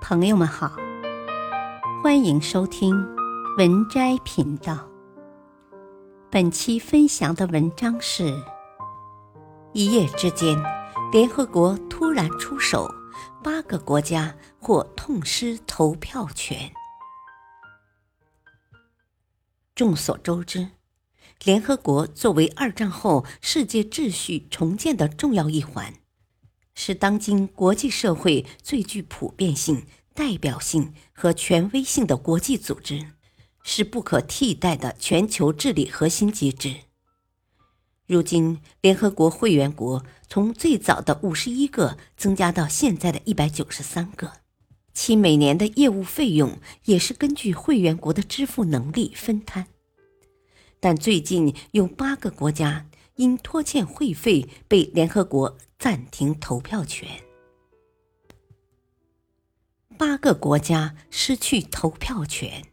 朋友们好，欢迎收听文摘频道。本期分享的文章是：一夜之间，联合国突然出手，八个国家或痛失投票权。众所周知，联合国作为二战后世界秩序重建的重要一环。是当今国际社会最具普遍性、代表性和权威性的国际组织，是不可替代的全球治理核心机制。如今，联合国会员国从最早的五十一个增加到现在的一百九十三个，其每年的业务费用也是根据会员国的支付能力分摊。但最近有八个国家因拖欠会费被联合国。暂停投票权。八个国家失去投票权。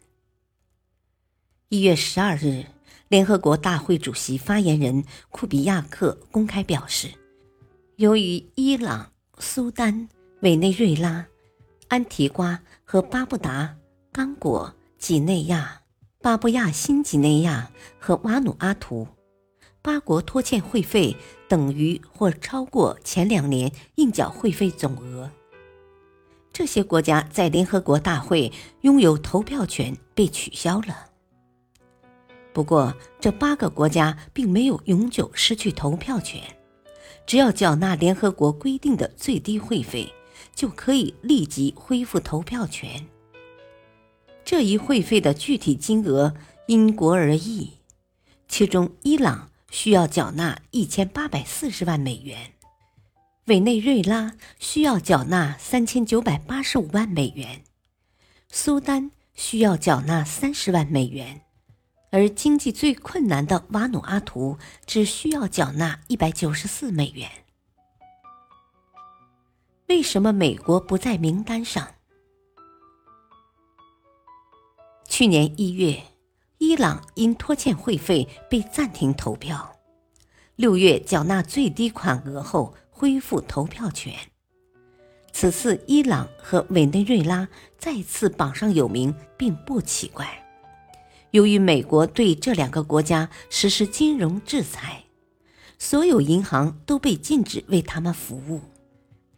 一月十二日，联合国大会主席发言人库比亚克公开表示，由于伊朗、苏丹、委内瑞拉、安提瓜和巴布达、刚果、几内亚、巴布亚新几内亚和瓦努阿图。八国拖欠会费等于或超过前两年应缴会费总额。这些国家在联合国大会拥有投票权被取消了。不过，这八个国家并没有永久失去投票权，只要缴纳联合国规定的最低会费，就可以立即恢复投票权。这一会费的具体金额因国而异，其中伊朗。需要缴纳一千八百四十万美元，委内瑞拉需要缴纳三千九百八十五万美元，苏丹需要缴纳三十万美元，而经济最困难的瓦努阿图只需要缴纳一百九十四美元。为什么美国不在名单上？去年一月。伊朗因拖欠会费被暂停投票，六月缴纳最低款额后恢复投票权。此次伊朗和委内瑞拉再次榜上有名，并不奇怪。由于美国对这两个国家实施金融制裁，所有银行都被禁止为他们服务，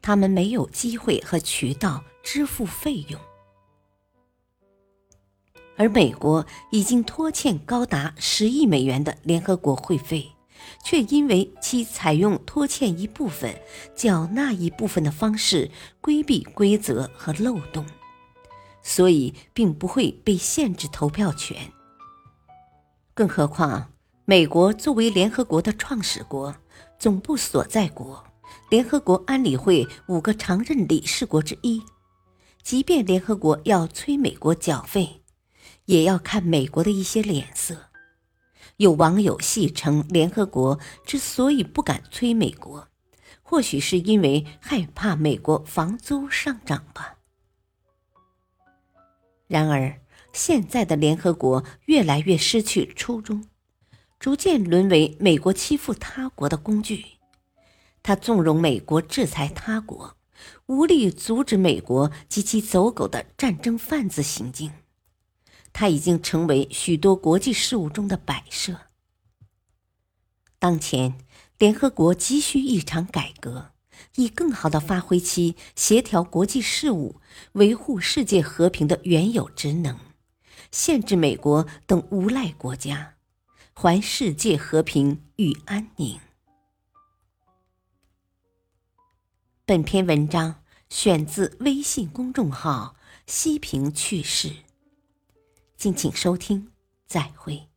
他们没有机会和渠道支付费用。而美国已经拖欠高达十亿美元的联合国会费，却因为其采用拖欠一部分、缴纳一部分的方式规避规则和漏洞，所以并不会被限制投票权。更何况，美国作为联合国的创始国、总部所在国、联合国安理会五个常任理事国之一，即便联合国要催美国缴费。也要看美国的一些脸色。有网友戏称，联合国之所以不敢催美国，或许是因为害怕美国房租上涨吧。然而，现在的联合国越来越失去初衷，逐渐沦为美国欺负他国的工具。他纵容美国制裁他国，无力阻止美国及其走狗的战争贩子行径。它已经成为许多国际事务中的摆设。当前，联合国急需一场改革，以更好地发挥其协调国际事务、维护世界和平的原有职能，限制美国等无赖国家，还世界和平与安宁。本篇文章选自微信公众号“西平趣事”。敬请收听，再会。